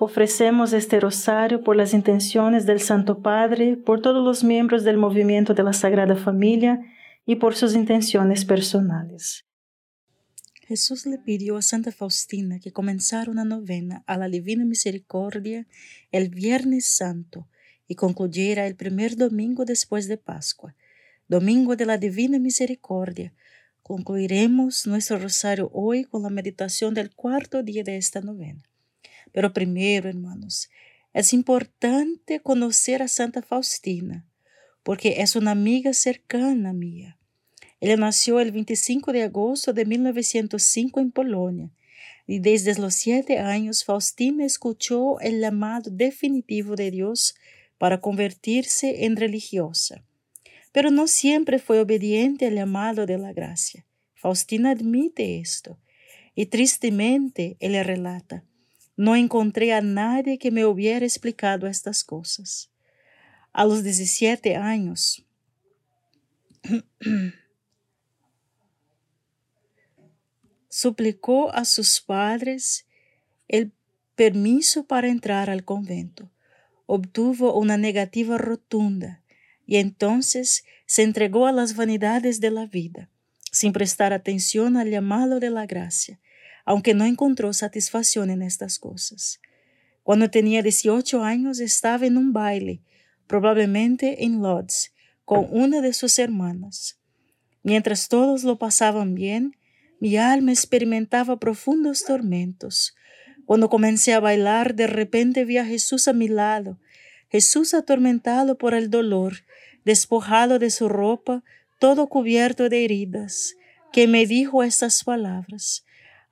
Ofrecemos este rosario por las intenciones del Santo Padre, por todos los miembros del movimiento de la Sagrada Familia y por sus intenciones personales. Jesús le pidió a Santa Faustina que comenzara una novena a la Divina Misericordia el Viernes Santo y concluyera el primer domingo después de Pascua, domingo de la Divina Misericordia. Concluiremos nuestro rosario hoy con la meditación del cuarto día de esta novena. Pero primero, hermanos, es importante conocer a Santa Faustina, porque es una amiga cercana mía. Ella nació el 25 de agosto de 1905 en Polonia y desde los siete años Faustina escuchó el llamado definitivo de Dios para convertirse en religiosa. Pero no siempre fue obediente al llamado de la gracia. Faustina admite esto y tristemente ella relata, no encontré a nadie que me hubiera explicado estas cosas. A los 17 años, suplicó a sus padres el permiso para entrar al convento. Obtuvo una negativa rotunda y entonces se entregó a las vanidades de la vida, sin prestar atención al llamado de la gracia aunque no encontró satisfacción en estas cosas. Cuando tenía 18 años estaba en un baile, probablemente en Lodz, con una de sus hermanas. Mientras todos lo pasaban bien, mi alma experimentaba profundos tormentos. Cuando comencé a bailar, de repente vi a Jesús a mi lado, Jesús atormentado por el dolor, despojado de su ropa, todo cubierto de heridas, que me dijo estas palabras,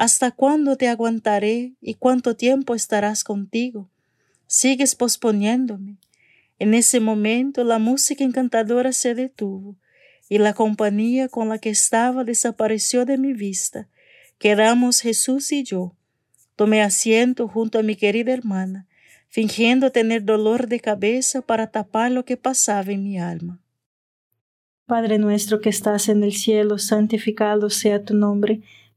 ¿Hasta cuándo te aguantaré y cuánto tiempo estarás contigo? Sigues posponiéndome. En ese momento la música encantadora se detuvo y la compañía con la que estaba desapareció de mi vista. Quedamos Jesús y yo. Tomé asiento junto a mi querida hermana, fingiendo tener dolor de cabeza para tapar lo que pasaba en mi alma. Padre nuestro que estás en el cielo, santificado sea tu nombre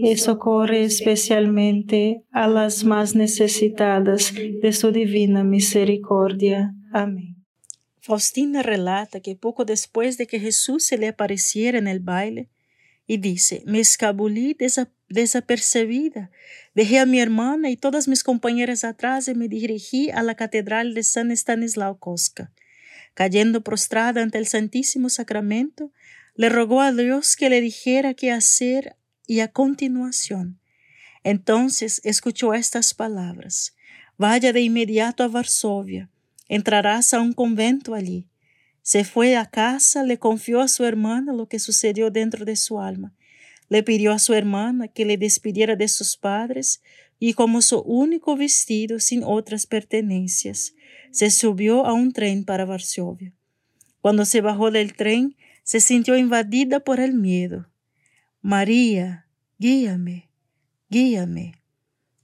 y socorre especialmente a las más necesitadas de su divina misericordia. Amén. Faustina relata que poco después de que Jesús se le apareciera en el baile, y dice, me escabulí desapercebida, dejé a mi hermana y todas mis compañeras atrás y me dirigí a la catedral de San Estanislao Kostka. Cayendo prostrada ante el Santísimo Sacramento, le rogó a Dios que le dijera qué hacer y a continuación, entonces escuchó estas palabras, vaya de inmediato a Varsovia, entrarás a un convento allí. Se fue a casa, le confió a su hermana lo que sucedió dentro de su alma. Le pidió a su hermana que le despidiera de sus padres y como su único vestido sin otras pertenencias, se subió a un tren para Varsovia. Cuando se bajó del tren, se sintió invadida por el miedo. María, guíame, guíame.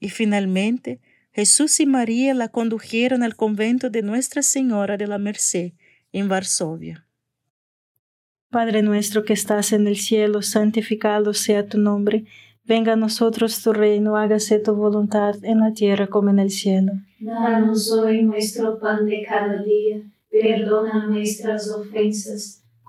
Y finalmente Jesús y María la condujeron al convento de Nuestra Señora de la Merced en Varsovia. Padre nuestro que estás en el cielo, santificado sea tu nombre. Venga a nosotros tu reino, hágase tu voluntad en la tierra como en el cielo. Danos hoy nuestro pan de cada día, perdona nuestras ofensas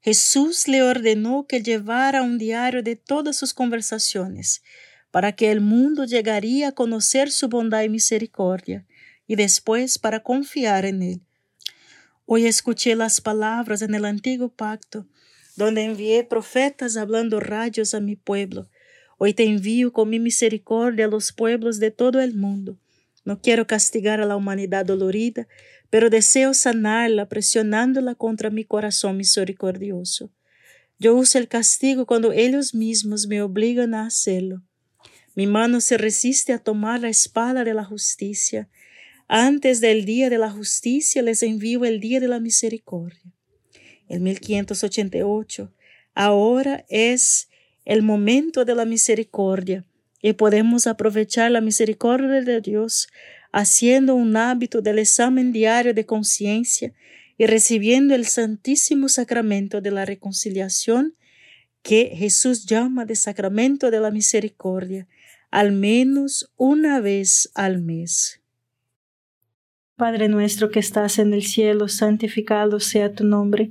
Jesús le ordenó que llevara un diario de todas sus conversaciones, para que el mundo llegaría a conocer su bondad y misericordia, y después para confiar en él. Hoy escuché las palabras en el antiguo pacto, donde envié profetas hablando rayos a mi pueblo. Hoy te envío con mi misericordia a los pueblos de todo el mundo. No quiero castigar a la humanidad dolorida, pero deseo sanarla presionándola contra mi corazón misericordioso. Yo uso el castigo cuando ellos mismos me obligan a hacerlo. Mi mano se resiste a tomar la espada de la justicia. Antes del día de la justicia les envío el día de la misericordia. En 1588, ahora es el momento de la misericordia y podemos aprovechar la misericordia de Dios haciendo un hábito del examen diario de conciencia y recibiendo el santísimo sacramento de la reconciliación que Jesús llama de sacramento de la misericordia, al menos una vez al mes. Padre nuestro que estás en el cielo, santificado sea tu nombre,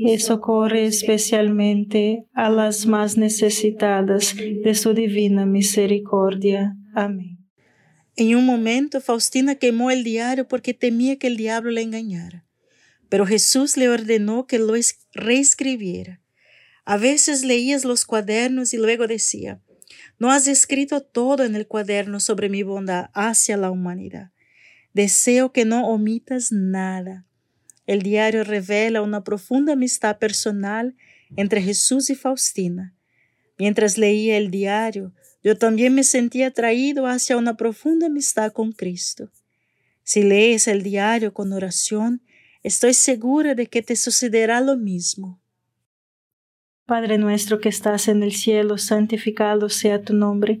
y socorre especialmente a las más necesitadas de su divina misericordia. Amén. En un momento, Faustina quemó el diario porque temía que el diablo le engañara, pero Jesús le ordenó que lo reescribiera. A veces leías los cuadernos y luego decía, no has escrito todo en el cuaderno sobre mi bondad hacia la humanidad. Deseo que no omitas nada. El diario revela una profunda amistad personal entre Jesús y Faustina. Mientras leía el diario, yo también me sentía atraído hacia una profunda amistad con Cristo. Si lees el diario con oración, estoy segura de que te sucederá lo mismo. Padre nuestro que estás en el cielo, santificado sea tu nombre.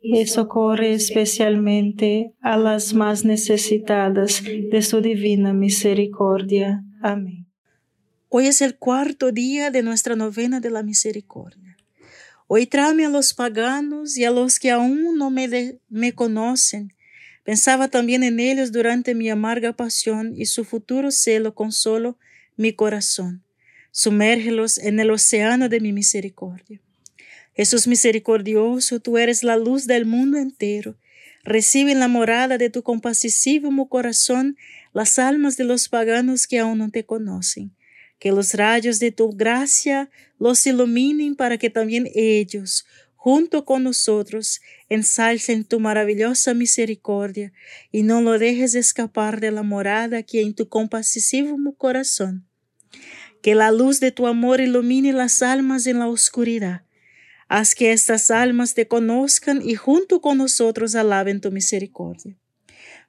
y socorre especialmente a las más necesitadas de su divina misericordia. Amén. Hoy es el cuarto día de nuestra novena de la misericordia. Hoy tráeme a los paganos y a los que aún no me, me conocen. Pensaba también en ellos durante mi amarga pasión y su futuro celo consolo mi corazón. Sumérgelos en el océano de mi misericordia. Jesús misericordioso, tú eres la luz del mundo entero. Recibe en la morada de tu compasísimo corazón las almas de los paganos que aún no te conocen que los rayos de tu gracia los iluminen para que también ellos, junto con nosotros, ensalcen tu maravillosa misericordia y no lo dejes escapar de la morada que en tu compasísimo corazón. Que la luz de tu amor ilumine las almas en la oscuridad. Haz que estas almas te conozcan y junto con nosotros alaben tu misericordia.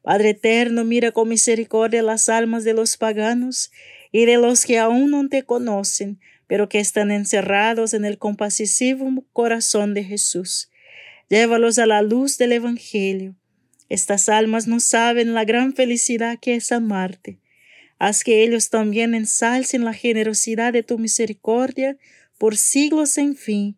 Padre eterno, mira con misericordia las almas de los paganos y de los que aún no te conocen, pero que están encerrados en el compasivo corazón de Jesús. Llévalos a la luz del Evangelio. Estas almas no saben la gran felicidad que es amarte. Haz que ellos también ensalcen la generosidad de tu misericordia por siglos sin fin.